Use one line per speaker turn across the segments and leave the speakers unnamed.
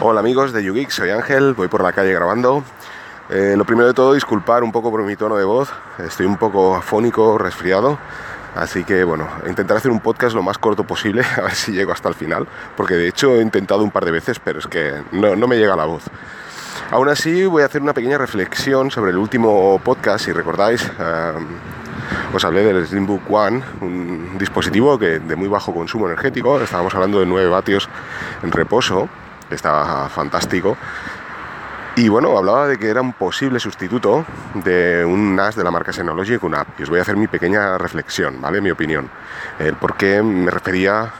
Hola amigos de YouGeek, soy Ángel, voy por la calle grabando. Eh, lo primero de todo, disculpar un poco por mi tono de voz, estoy un poco afónico, resfriado, así que bueno, intentaré hacer un podcast lo más corto posible, a ver si llego hasta el final, porque de hecho he intentado un par de veces, pero es que no, me llega la voz. Aún así, voy a hacer una pequeña reflexión sobre el último podcast, si recordáis. Os hablé del Slimbook One, un dispositivo que de muy bajo consumo energético, estábamos hablando de 9 vatios en reposo, estaba fantástico. Y bueno, hablaba de que era un posible sustituto de un NAS de la marca Synology con app. Y os voy a hacer mi pequeña reflexión, ¿vale? Mi opinión. El por qué me refería,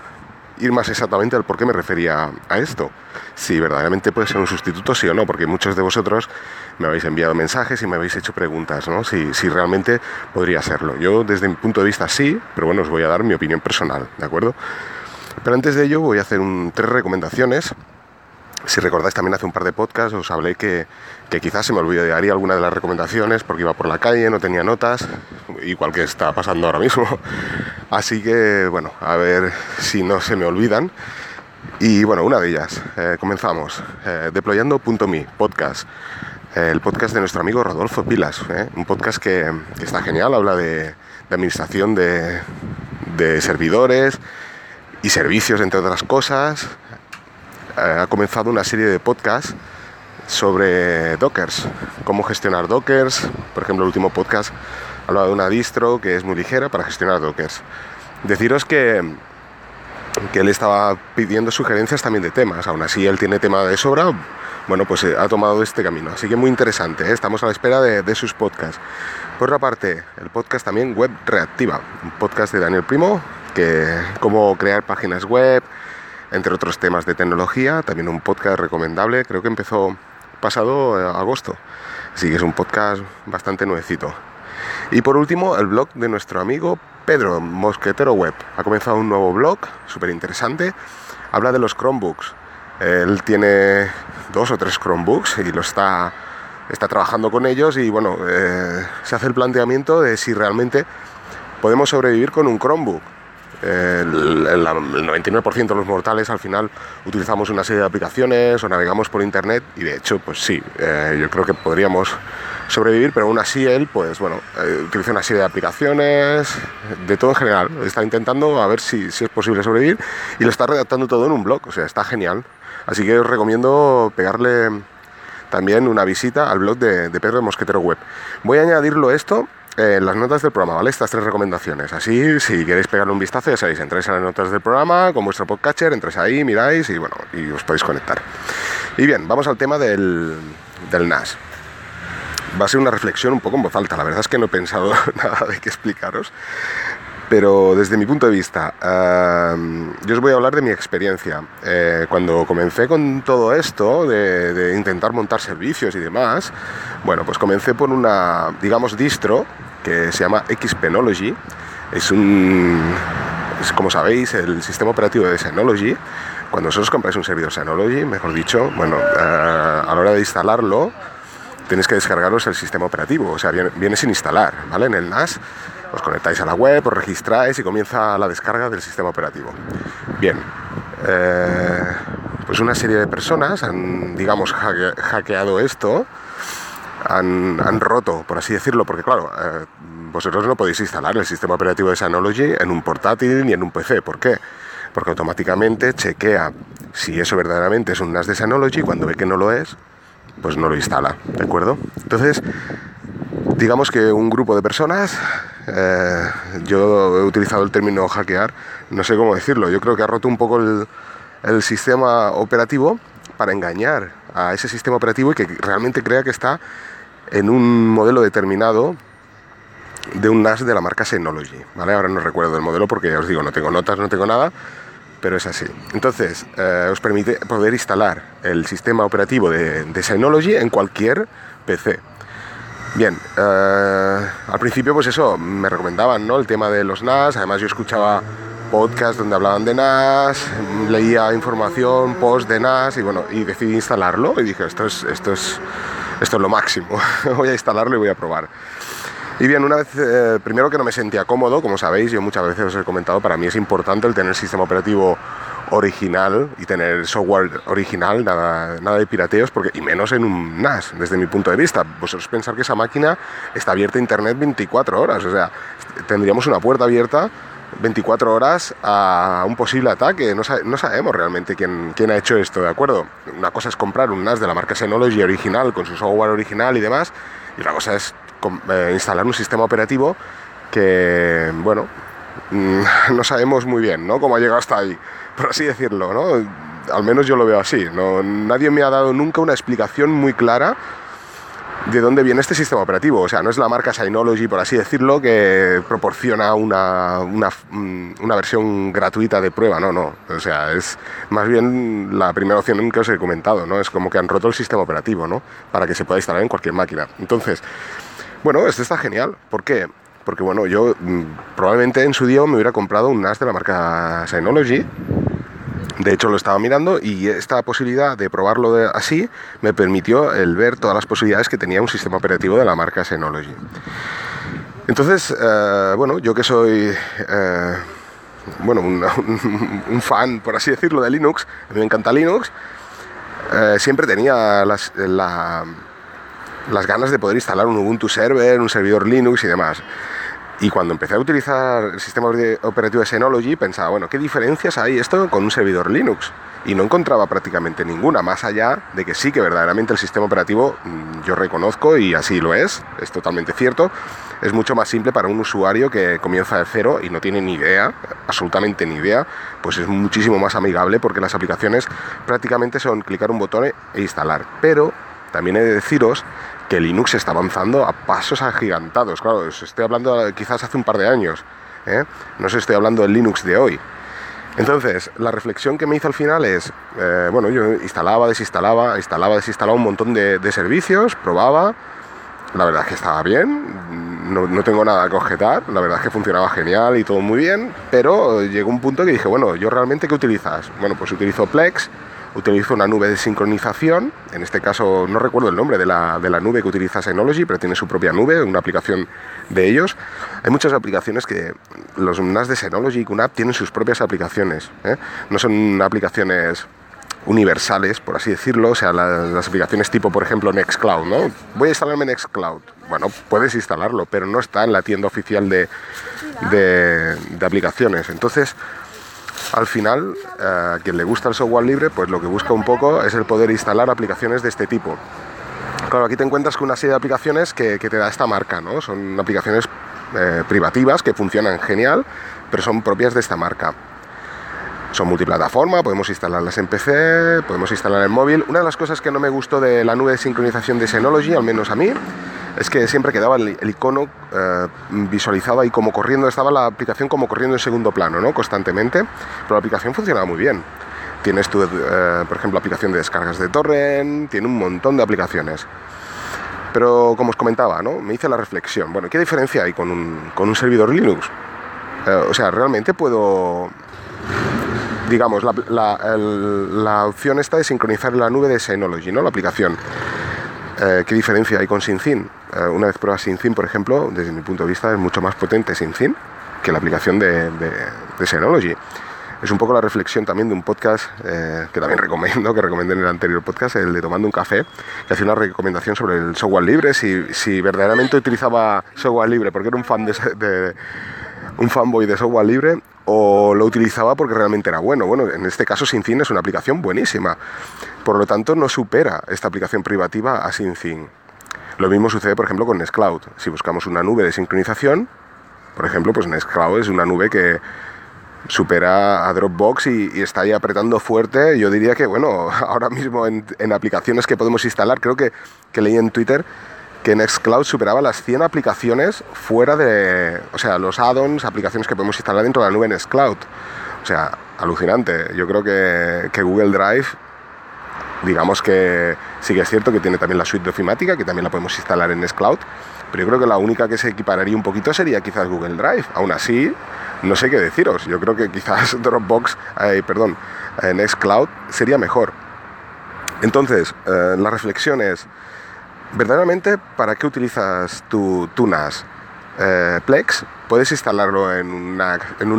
ir más exactamente al por qué me refería a esto. Si verdaderamente puede ser un sustituto, sí o no, porque muchos de vosotros me habéis enviado mensajes y me habéis hecho preguntas, ¿no? Si, si realmente podría serlo. Yo, desde mi punto de vista, sí, pero bueno, os voy a dar mi opinión personal, ¿de acuerdo? Pero antes de ello, voy a hacer un, tres recomendaciones si recordáis también hace un par de podcasts os hablé que, quizás se me olvidaría alguna de las recomendaciones porque iba por la calle, no tenía notas, igual que está pasando ahora mismo. Así que bueno, a ver si no se me olvidan. Y bueno, una de ellas, eh, comenzamos. Eh, Deployando.me, podcast. Eh, el podcast de nuestro amigo Rodolfo Pilas, eh, un podcast que, está genial, habla de, administración de, de servidores y servicios, entre otras cosas ha comenzado una serie de podcasts sobre Dockers, cómo gestionar Dockers. Por ejemplo, el último podcast hablaba de una distro que es muy ligera para gestionar Dockers. Deciros que, que él estaba pidiendo sugerencias también de temas, aún así él tiene tema de sobra, bueno, pues eh, ha tomado este camino. Así que muy interesante, ¿eh? estamos a la espera de, de, sus podcasts. Por otra parte, el podcast también Web Reactiva, un podcast de Daniel Primo, que cómo crear páginas web, entre otros temas de tecnología, también un podcast recomendable, creo que empezó pasado eh, agosto, así que es un podcast bastante nuevecito. Y por último, el blog de nuestro amigo Pedro Mosquetero Web. Ha comenzado un nuevo blog, súper interesante, habla de los Chromebooks. Él tiene dos o tres Chromebooks y lo está, está trabajando con ellos y bueno, eh, se hace el planteamiento de si realmente podemos sobrevivir con un Chromebook el, 99% de los mortales al final utilizamos una serie de aplicaciones o navegamos por internet y de hecho pues sí, eh, yo creo que podríamos sobrevivir, pero aún así él pues bueno, eh, utiliza una serie de aplicaciones, de todo en general, está intentando a ver si, si, es posible sobrevivir y lo está redactando todo en un blog, o sea, está genial. Así que os recomiendo pegarle también una visita al blog de, de Pedro Mosquetero Web. Voy a añadirlo esto en las notas del programa, ¿vale? Estas tres recomendaciones. Así, si queréis pegarle un vistazo, ya sabéis, entráis a las notas del programa con vuestro podcatcher, entráis ahí, miráis y bueno, y os podéis conectar. Y bien, vamos al tema del, del NAS. Va a ser una reflexión un poco en voz alta, la verdad es que no he pensado nada de qué explicaros, pero desde mi punto de vista, yo os voy a hablar de mi experiencia. Eh, cuando comencé con todo esto, de, intentar montar servicios y demás, bueno, pues comencé por una, digamos, distro que se llama Xpenology. Es un, es, como sabéis, el sistema operativo de Synology. Cuando vosotros compráis un servidor Synology, mejor dicho, bueno, eh, a la hora de instalarlo, tenéis que descargaros el sistema operativo, o sea, viene, sin instalar, ¿vale? En el NAS os conectáis a la web, os registráis y comienza la descarga del sistema operativo. Bien, eh, pues una serie de personas han, digamos, hackeado esto, han, han, roto, por así decirlo, porque claro, eh, vosotros no podéis instalar el sistema operativo de Synology en un portátil ni en un PC. ¿Por qué? Porque automáticamente chequea si eso verdaderamente es un NAS de Synology, cuando ve que no lo es, pues no lo instala, ¿de acuerdo? Entonces, digamos que un grupo de personas, eh, yo he utilizado el término hackear, no sé cómo decirlo, yo creo que ha roto un poco el, el sistema operativo para engañar a ese sistema operativo y que realmente crea que está en un modelo determinado de un NAS de la marca Synology, ¿vale? Ahora no recuerdo el modelo porque os digo, no tengo notas, no tengo nada, pero es así. Entonces, eh, os permite poder instalar el sistema operativo de, de Synology en cualquier PC. Bien, eh, al principio pues eso, me recomendaban, ¿no? El tema de los NAS, además yo escuchaba podcasts donde hablaban de NAS, leía información, post de NAS y bueno, y decidí instalarlo y dije, esto es, esto es, esto es lo máximo, voy a instalarlo y voy a probar. Y bien, una vez, eh, primero que no me sentía cómodo, como sabéis, yo muchas veces os he comentado, para mí es importante el tener sistema operativo original y tener software original, nada, nada de pirateos, porque, y menos en un NAS, desde mi punto de vista. Vosotros pensar que esa máquina está abierta a Internet 24 horas, o sea, tendríamos una puerta abierta 24 horas a un posible ataque. No, no sabemos realmente quién, quién, ha hecho esto, ¿de acuerdo? Una cosa es comprar un NAS de la marca Synology original, con su software original y demás, y otra cosa es eh, instalar un sistema operativo que, bueno, mm, no sabemos muy bien, ¿no? Cómo ha llegado hasta ahí, por así decirlo, ¿no? Al menos yo lo veo así. ¿no? Nadie me ha dado nunca una explicación muy clara de dónde viene este sistema operativo. O sea, no es la marca Synology, por así decirlo, que proporciona una, mm, una, versión gratuita de prueba. No, no. O sea, es más bien la primera opción que os he comentado, ¿no? Es como que han roto el sistema operativo, ¿no? Para que se pueda instalar en cualquier máquina. Entonces, bueno, este está genial. ¿Por qué? Porque, bueno, yo mm, probablemente en su día me hubiera comprado un NAS de la marca Synology de hecho, lo estaba mirando y esta posibilidad de probarlo así me permitió el ver todas las posibilidades que tenía un sistema operativo de la marca Synology. Entonces, eh, bueno, yo que soy eh, bueno, un, fan, por así decirlo, de Linux, a mí me encanta Linux, eh, siempre tenía las, las ganas de poder instalar un Ubuntu server, un servidor Linux y demás. Y cuando empecé a utilizar el sistema operativo de Synology, pensaba, bueno, ¿qué diferencias hay esto con un servidor Linux? Y no encontraba prácticamente ninguna, más allá de que sí que verdaderamente el sistema operativo, mm, yo reconozco, y así lo es, es totalmente cierto, es mucho más simple para un usuario que comienza de cero y no tiene ni idea, absolutamente ni idea, pues es muchísimo más amigable porque las aplicaciones prácticamente son clicar un botón e instalar. Pero también he de deciros que Linux está avanzando a pasos agigantados. Claro, os estoy hablando quizás hace un par de años, ¿eh? no os estoy hablando del Linux de hoy. Entonces, la reflexión que me hizo al final es, eh, bueno, yo instalaba, desinstalaba, instalaba, desinstalaba un montón de, servicios, probaba, la verdad es que estaba bien, no, no, tengo nada que objetar, la verdad es que funcionaba genial y todo muy bien, pero llegó un punto que dije, bueno, ¿yo realmente qué utilizas? Bueno, pues utilizo Plex, utilizo una nube de sincronización, en este caso no recuerdo el nombre de la, de la, nube que utiliza Synology, pero tiene su propia nube, una aplicación de ellos. Hay muchas aplicaciones que los NAS de Synology y QNAP tienen sus propias aplicaciones, ¿eh? no son aplicaciones universales, por así decirlo, o sea, las, aplicaciones tipo, por ejemplo, Nextcloud, ¿no? Voy a instalarme Nextcloud. Bueno, puedes instalarlo, pero no está en la tienda oficial de, de, de aplicaciones. Entonces, al final, eh, a quien le gusta el software libre, pues lo que busca un poco es el poder instalar aplicaciones de este tipo. Claro, aquí te encuentras con una serie de aplicaciones que, te da esta marca, ¿no? Son aplicaciones eh, privativas que funcionan genial, pero son propias de esta marca. Son multiplataforma, podemos instalarlas en PC, podemos instalar en móvil. Una de las cosas que no me gustó de la nube de sincronización de Synology, al menos a mí, es que siempre quedaba el, icono eh, visualizado ahí como corriendo, estaba la aplicación como corriendo en segundo plano, ¿no? Constantemente, pero la aplicación funcionaba muy bien. Tienes tu, eh, por ejemplo, aplicación de descargas de torrent, tiene un montón de aplicaciones. Pero como os comentaba, ¿no? me hice la reflexión, bueno, ¿qué diferencia hay con un, con un servidor Linux? Eh, o sea, realmente puedo digamos, la, la, la, opción esta de sincronizar la nube de Synology, ¿no? La aplicación. Eh, ¿Qué diferencia hay con SyncIn? Eh, una vez pruebas SyncIn, por ejemplo, desde mi punto de vista es mucho más potente SyncIn que la aplicación de, de, Synology. Es un poco la reflexión también de un podcast eh, que también recomiendo, que recomendé en el anterior podcast, el de Tomando un Café, que hacía una recomendación sobre el software libre, si, si verdaderamente utilizaba software libre, porque era un fan de, de un fanboy de software libre o lo utilizaba porque realmente era bueno. Bueno, en este caso SyncIn es una aplicación buenísima. Por lo tanto, no supera esta aplicación privativa a SyncIn. Lo mismo sucede, por ejemplo, con Nextcloud. Si buscamos una nube de sincronización, por ejemplo, pues Nextcloud es una nube que supera a Dropbox y, está ahí apretando fuerte. Yo diría que, bueno, ahora mismo en, aplicaciones que podemos instalar, creo que, que leí en Twitter que Nextcloud superaba las 100 aplicaciones fuera de, o sea, los add-ons, aplicaciones que podemos instalar dentro de la nube Nextcloud. O sea, alucinante. Yo creo que, que Google Drive, digamos que sí que es cierto que tiene también la suite de ofimática, que también la podemos instalar en Nextcloud, pero yo creo que la única que se equipararía un poquito sería quizás Google Drive. Aún así, no sé qué deciros. Yo creo que quizás Dropbox, eh, perdón, Nextcloud sería mejor. Entonces, eh, la reflexión es, verdaderamente, ¿para qué utilizas tu, tu NAS? eh, Plex, puedes instalarlo en, una, en,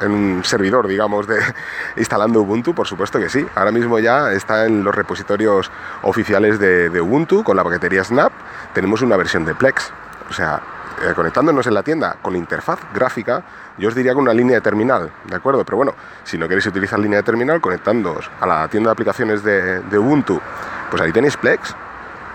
en, un servidor, digamos, de instalando Ubuntu, por supuesto que sí. Ahora mismo ya está en los repositorios oficiales de, de Ubuntu con la paquetería Snap. Tenemos una versión de Plex. O sea, eh, conectándonos en la tienda con interfaz gráfica, yo os diría con una línea de terminal, ¿de acuerdo? Pero bueno, si no queréis utilizar línea de terminal, conectándoos a la tienda de aplicaciones de, de Ubuntu, pues ahí tenéis Plex.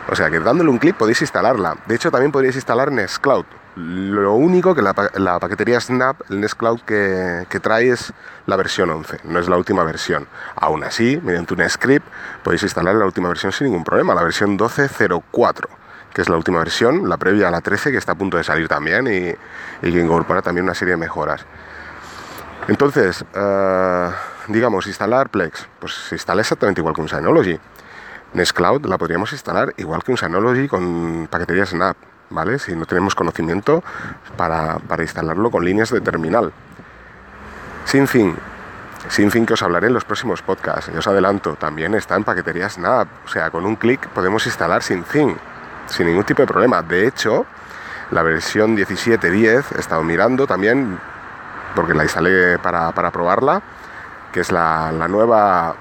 O sea que dándole un clic podéis instalarla. De hecho, también podríais instalar Nextcloud. Lo único que la, paquetería Snap, el Nextcloud que, que, trae es la versión 11, no es la última versión. Aún así, mediante un script podéis instalar la última versión sin ningún problema, la versión 12.04 que es la última versión, la previa a la 13, que está a punto de salir también y, que incorpora también una serie de mejoras. Entonces, eh, digamos, instalar Plex, pues se instala exactamente igual que un Synology. Nextcloud la podríamos instalar igual que un Synology con paquetería Snap, ¿vale? Si no tenemos conocimiento para, para instalarlo con líneas de terminal. Sin fin, sin fin que os hablaré en los próximos podcasts. Y os adelanto, también está en paquetería Snap. O sea, con un clic podemos instalar sin fin sin ningún tipo de problema. De hecho, la versión 17.10 he estado mirando también, porque la instalé para, para probarla, que es la, la, nueva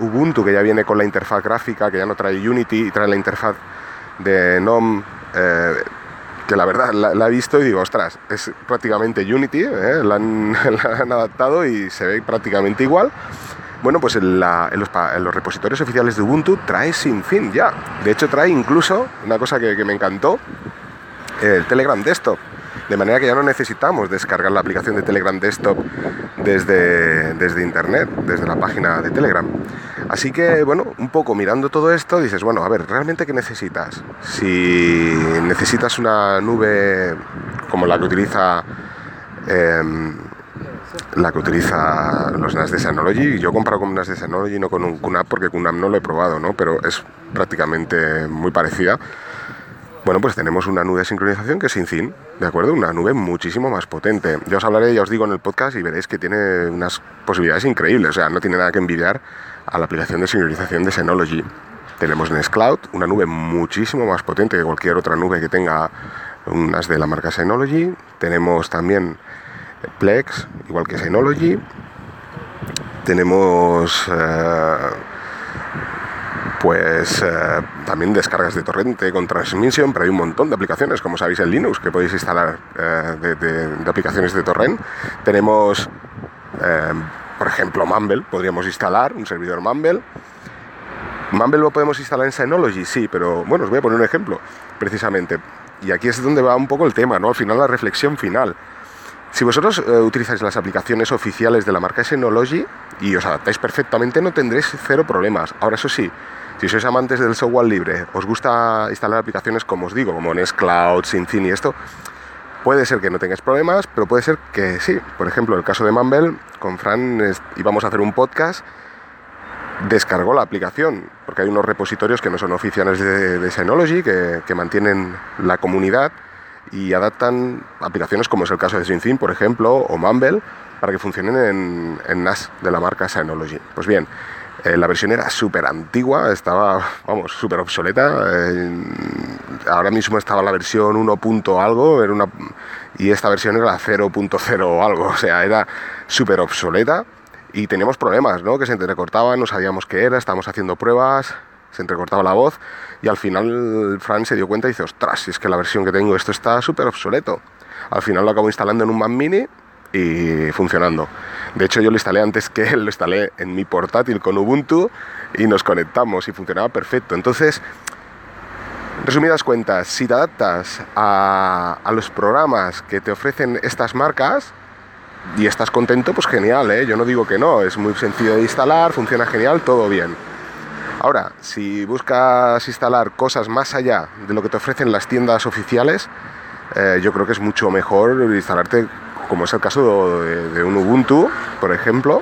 Ubuntu que ya viene con la interfaz gráfica, que ya no trae Unity y trae la interfaz de NOM. Eh, que la verdad la, he visto y digo, ostras, es prácticamente Unity, ¿eh? la, han, la, han, adaptado y se ve prácticamente igual. Bueno, pues en, los, repositorios oficiales de Ubuntu trae sin fin ya. De hecho, trae incluso una cosa que, me encantó, el Telegram Desktop. De manera que ya no necesitamos descargar la aplicación de Telegram Desktop desde, desde Internet, desde la página de Telegram. Así que, bueno, un poco mirando todo esto, dices, bueno, a ver, ¿realmente qué necesitas? Si necesitas una nube como la que utiliza... Em, la que utiliza los NAS de Synology. Yo comparo con NAS de Synology, no con un QNAP, porque QNAP no lo he probado, ¿no? Pero es prácticamente muy parecida. Bueno, pues tenemos una nube de sincronización que es SyncIn, ¿de acuerdo? Una nube muchísimo más potente. Ya os hablaré, ya os digo en el podcast y veréis que tiene unas posibilidades increíbles. O sea, no tiene nada que envidiar a la aplicación de sincronización de Synology. Tenemos Nextcloud, una nube muchísimo más potente que cualquier otra nube que tenga un NAS de la marca Synology. Tenemos también Plex, igual que Synology. Tenemos eh, pues eh, también descargas de torrente con transmisión, pero hay un montón de aplicaciones, como sabéis en Linux, que podéis instalar eh, de, aplicaciones de torrent. Tenemos, por ejemplo, Mumble, podríamos instalar un servidor Mumble. Mumble lo podemos instalar en Synology, sí, pero bueno, os voy a poner un ejemplo, precisamente. Y aquí es donde va un poco el tema, ¿no? Al final la reflexión final. Si vosotros eh, utilizáis las aplicaciones oficiales de la marca Synology y os adaptáis perfectamente, no tendréis cero problemas. Ahora, eso sí, si sois amantes del software libre, os gusta instalar aplicaciones como os digo, como Nextcloud, SyncIn y esto, puede ser que no tengáis problemas, pero puede ser que sí. Por ejemplo, el caso de Mumble, con Fran íbamos a hacer un podcast, descargó la aplicación, porque hay unos repositorios que no son oficiales de, Synology, que, mantienen la comunidad y adaptan aplicaciones como es el caso de SyncIn, por ejemplo, o Mumble, para que funcionen en, en NAS de la marca Synology. Pues bien, eh, la versión era súper antigua, estaba, vamos, súper obsoleta. Eh, ahora mismo estaba la versión 1. algo, era una, y esta versión era la 0.0 o algo, o sea, era súper obsoleta y teníamos problemas, ¿no? Que se entrecortaban, no sabíamos qué era, estábamos haciendo pruebas, se entrecortaba la voz y al final Fran se dio cuenta y dice, ostras, si es que la versión que tengo esto está súper obsoleto. Al final lo acabo instalando en un Mac mini y funcionando. De hecho yo lo instalé antes que él, lo instalé en mi portátil con Ubuntu y nos conectamos y funcionaba perfecto. Entonces, resumidas cuentas, si te adaptas a, los programas que te ofrecen estas marcas, y estás contento, pues genial, ¿eh? yo no digo que no, es muy sencillo de instalar, funciona genial, todo bien. Ahora, si buscas instalar cosas más allá de lo que te ofrecen las tiendas oficiales, eh, yo creo que es mucho mejor instalarte, como es el caso de, un Ubuntu, por ejemplo,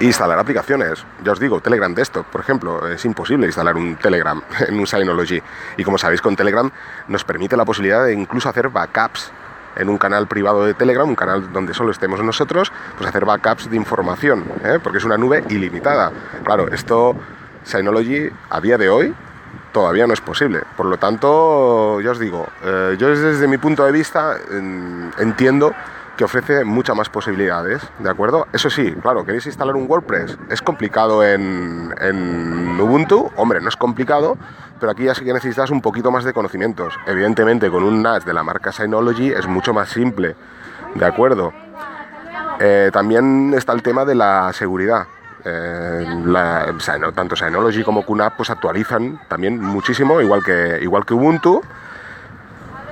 instalar aplicaciones. Ya os digo, Telegram Desktop, por ejemplo, es imposible instalar un Telegram en un Synology. Y como sabéis, con Telegram nos permite la posibilidad de incluso hacer backups en un canal privado de Telegram, un canal donde solo estemos nosotros, pues hacer backups de información, ¿eh? porque es una nube ilimitada. Claro, esto Synology a día de hoy todavía no es posible. Por lo tanto, ya os digo, eh, yo desde mi punto de vista entiendo que ofrece muchas más posibilidades, ¿de acuerdo? Eso sí, claro, queréis instalar un WordPress, es complicado en, en Ubuntu, hombre, no es complicado, pero aquí ya sí que necesitas un poquito más de conocimientos. Evidentemente, con un NAS de la marca Synology es mucho más simple, ¿de acuerdo? Eh, también está el tema de la seguridad. Eh, tanto Synology como QNAP pues actualizan también muchísimo, igual que, igual que Ubuntu.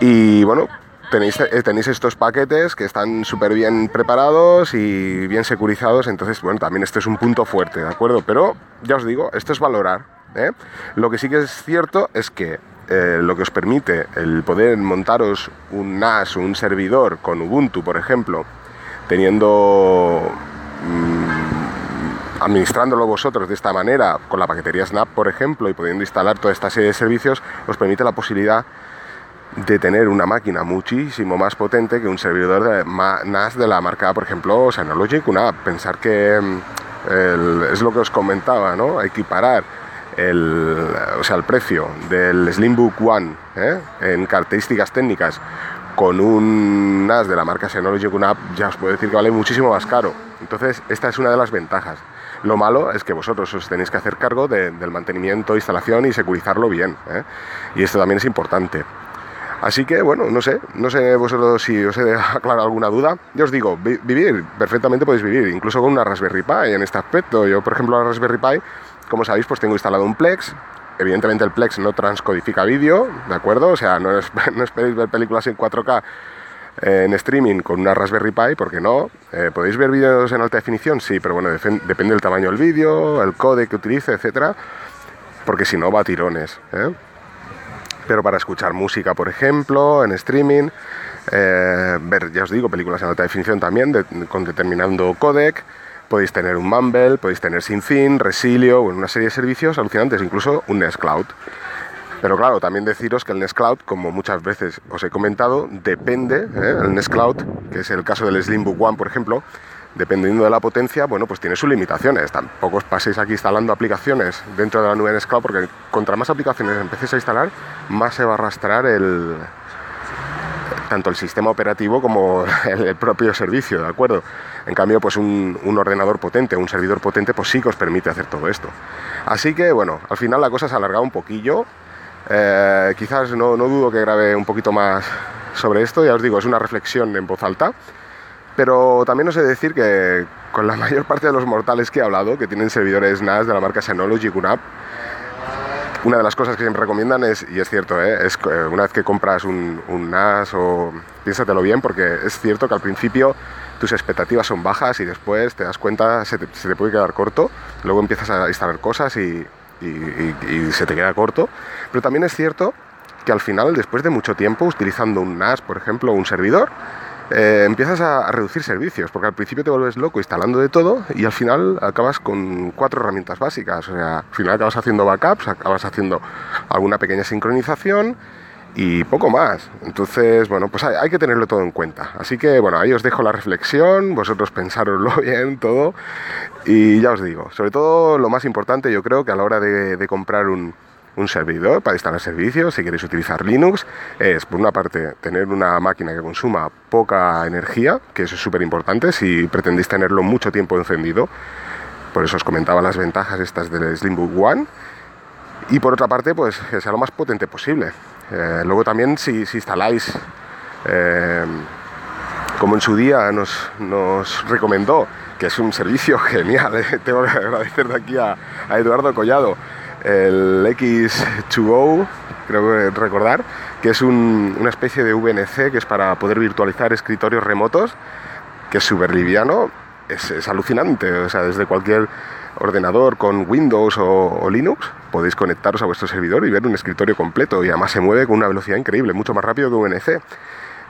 Y bueno, tenéis, eh, tenéis estos paquetes que están súper bien preparados y bien securizados, entonces, bueno, también este es un punto fuerte, ¿de acuerdo? Pero ya os digo, esto es valorar. ¿eh? Lo que sí que es cierto es que eh, lo que os permite el poder montaros un NAS un servidor con Ubuntu, por ejemplo, teniendo... Mm, administrándolo vosotros de esta manera, con la paquetería Snap, por ejemplo, y pudiendo instalar toda esta serie de servicios, os permite la posibilidad de tener una máquina muchísimo más potente que un servidor de NAS de la marca, por ejemplo, Synology una Pensar que mm, es lo que os comentaba, ¿no? Equiparar el, o sea, el precio del Slimbook One ¿eh? en características técnicas con un NAS de la marca Synology QNAP ya os puedo decir que vale muchísimo más caro. Entonces, esta es una de las ventajas. Lo malo es que vosotros os tenéis que hacer cargo del mantenimiento, instalación y securizarlo bien. ¿eh? Y esto también es importante. Así que, bueno, no sé, no sé vosotros si os he aclarado alguna duda. Yo os digo, vivir, perfectamente podéis vivir, incluso con una Raspberry Pi en este aspecto. Yo, por ejemplo, la Raspberry Pi, como sabéis, pues tengo instalado un Plex. Evidentemente el Plex no transcodifica vídeo, ¿de acuerdo? O sea, no, no esperéis ver películas en 4K eh, en streaming con una Raspberry Pi, porque no. Eh, ¿Podéis ver vídeos en alta definición? Sí, pero bueno, depende del tamaño del vídeo, el code que utilice, etcétera, porque si no va a tirones. ¿eh? pero para escuchar música, por ejemplo, en streaming, eh, ver, ya os digo, películas en alta definición también, con determinado codec, podéis tener un Mumble, podéis tener SynthIn, Resilio, una serie de servicios alucinantes, incluso un Nextcloud. Pero claro, también deciros que el Nextcloud, como muchas veces os he comentado, depende, ¿eh? el Nextcloud, que es el caso del Slimbook One, por ejemplo, dependiendo de la potencia, bueno, pues tiene sus limitaciones. Tampoco os paséis aquí instalando aplicaciones dentro de la nube Nextcloud, porque contra más aplicaciones empecéis a instalar, más se va a arrastrar el tanto el sistema operativo como el propio servicio, ¿de acuerdo? En cambio, pues un, ordenador potente, un servidor potente, pues sí que os permite hacer todo esto. Así que, bueno, al final la cosa se ha alargado un poquillo. Eh, quizás no, no dudo que grabe un poquito más sobre esto, ya os digo, es una reflexión en voz alta. Pero también os he de decir que con la mayor parte de los mortales que he hablado, que tienen servidores NAS de la marca Synology QNAP, una de las cosas que siempre recomiendan es, y es cierto, ¿eh? es eh, una vez que compras un, NAS o piénsatelo bien, porque es cierto que al principio tus expectativas son bajas y después te das cuenta, se te, puede quedar corto, luego empiezas a instalar cosas y, y, se te queda corto, pero también es cierto que al final, después de mucho tiempo, utilizando un NAS, por ejemplo, un servidor, eh, empiezas a, reducir servicios, porque al principio te vuelves loco instalando de todo y al final acabas con cuatro herramientas básicas. O sea, al final acabas haciendo backups, acabas haciendo alguna pequeña sincronización y poco más. Entonces, bueno, pues hay, que tenerlo todo en cuenta. Así que, bueno, ahí os dejo la reflexión, vosotros pensároslo bien todo y ya os digo, sobre todo lo más importante yo creo que a la hora de comprar un, servidor para instalar servicios, si queréis utilizar Linux, es por una parte tener una máquina que consuma poca energía, que eso es súper importante si pretendéis tenerlo mucho tiempo encendido. Por eso os comentaba las ventajas estas del Slimbook One. Y por otra parte, pues que sea lo más potente posible. Eh, luego también si, instaláis, eh, como en su día nos, recomendó, que es un servicio genial, eh, tengo que agradecer de aquí a, Eduardo Collado, el X2O, creo recordar, que es una especie de VNC que es para poder virtualizar escritorios remotos, que es súper liviano, es, alucinante, o sea, desde cualquier ordenador con Windows o, Linux podéis conectaros a vuestro servidor y ver un escritorio completo y además se mueve con una velocidad increíble, mucho más rápido que VNC.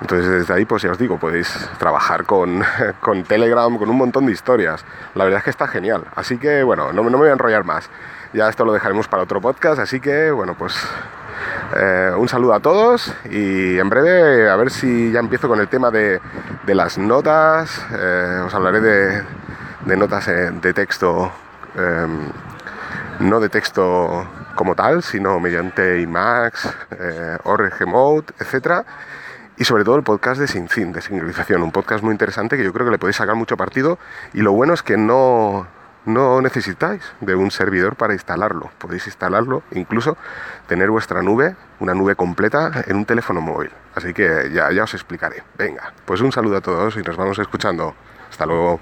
Entonces desde ahí, pues ya os digo, podéis trabajar con, con Telegram, con un montón de historias. La verdad es que está genial. Así que bueno, no, me voy a enrollar más. Ya esto lo dejaremos para otro podcast, así que bueno, pues eh, un saludo a todos y en breve a ver si ya empiezo con el tema de, las notas. Eh, os hablaré de, notas eh, de texto, em, no de texto como tal, sino mediante IMAX, eh, ORG Mode, etc. Y sobre todo el podcast de SynthIn, de sincronización, un podcast muy interesante que yo creo que le podéis sacar mucho partido. Y lo bueno es que no, no necesitáis de un servidor para instalarlo. Podéis instalarlo, incluso tener vuestra nube, una nube completa, en un teléfono móvil. Así que ya os explicaré. Venga, pues un saludo a todos y nos vamos escuchando. Hasta luego.